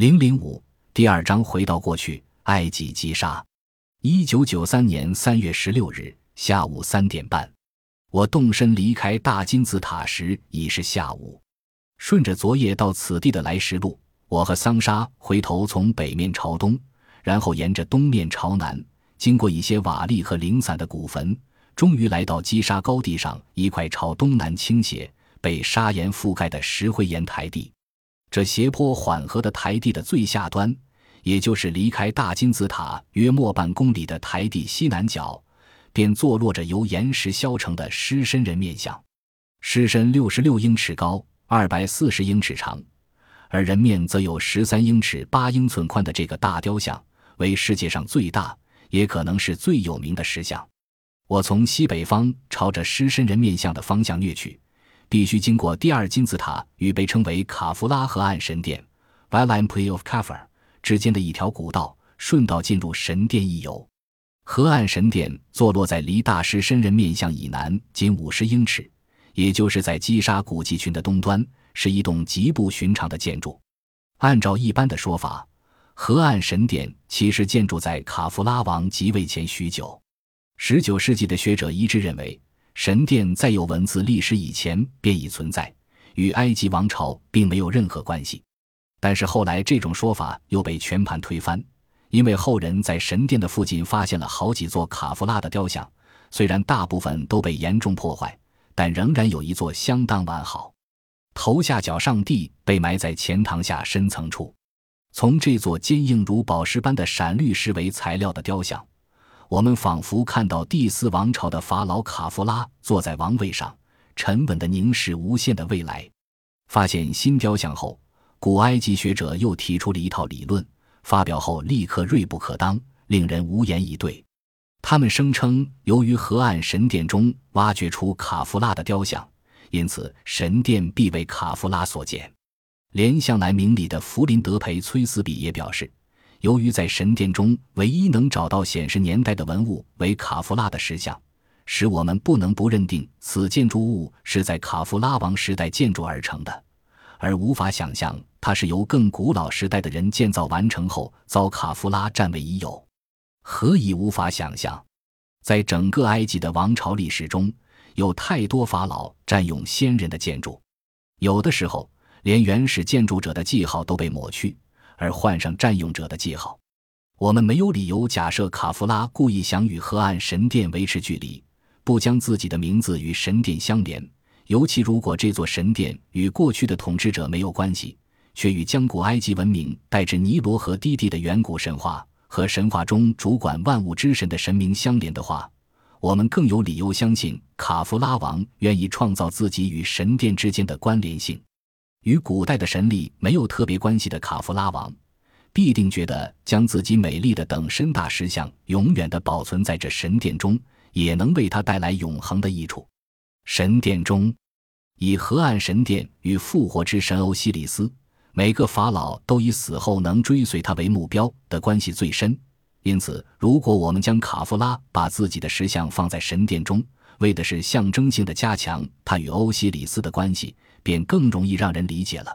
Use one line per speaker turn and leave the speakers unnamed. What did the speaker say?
零零五第二章回到过去，埃及击杀。一九九三年三月十六日下午三点半，我动身离开大金字塔时已是下午。顺着昨夜到此地的来时路，我和桑莎回头从北面朝东，然后沿着东面朝南，经过一些瓦砾和零散的古坟，终于来到击沙高地上一块朝东南倾斜、被砂岩覆盖的石灰岩台地。这斜坡缓和的台地的最下端，也就是离开大金字塔约莫半公里的台地西南角，便坐落着由岩石削成的狮身人面像。狮身六十六英尺高，二百四十英尺长，而人面则有十三英尺八英寸宽的这个大雕像，为世界上最大，也可能是最有名的石像。我从西北方朝着狮身人面像的方向掠去。必须经过第二金字塔与被称为卡夫拉河岸神殿 （Valley Play of k a f e r 之间的一条古道，顺道进入神殿一游。河岸神殿坐落在离大师身人面像以南仅五十英尺，也就是在击沙古迹群的东端，是一栋极不寻常的建筑。按照一般的说法，河岸神殿其实建筑在卡夫拉王即位前许久。十九世纪的学者一致认为。神殿在有文字历史以前便已存在，与埃及王朝并没有任何关系。但是后来这种说法又被全盘推翻，因为后人在神殿的附近发现了好几座卡夫拉的雕像，虽然大部分都被严重破坏，但仍然有一座相当完好。头下脚上帝被埋在前堂下深层处，从这座坚硬如宝石般的闪绿石为材料的雕像。我们仿佛看到第四王朝的法老卡夫拉坐在王位上，沉稳地凝视无限的未来。发现新雕像后，古埃及学者又提出了一套理论，发表后立刻锐不可当，令人无言以对。他们声称，由于河岸神殿中挖掘出卡夫拉的雕像，因此神殿必为卡夫拉所建。连向来明理的弗林德培崔斯比也表示。由于在神殿中唯一能找到显示年代的文物为卡夫拉的石像，使我们不能不认定此建筑物是在卡夫拉王时代建筑而成的，而无法想象它是由更古老时代的人建造完成后遭卡夫拉占为已有。何以无法想象？在整个埃及的王朝历史中，有太多法老占用先人的建筑，有的时候连原始建筑者的记号都被抹去。而换上占用者的记号，我们没有理由假设卡夫拉故意想与河岸神殿维持距离，不将自己的名字与神殿相连。尤其如果这座神殿与过去的统治者没有关系，却与将古埃及文明带至尼罗河低地的远古神话和神话中主管万物之神的神明相连的话，我们更有理由相信卡夫拉王愿意创造自己与神殿之间的关联性。与古代的神力没有特别关系的卡夫拉王，必定觉得将自己美丽的等身大石像永远的保存在这神殿中，也能为他带来永恒的益处。神殿中，以河岸神殿与复活之神欧西里斯，每个法老都以死后能追随他为目标的关系最深。因此，如果我们将卡夫拉把自己的石像放在神殿中，为的是象征性的加强他与欧西里斯的关系。便更容易让人理解了。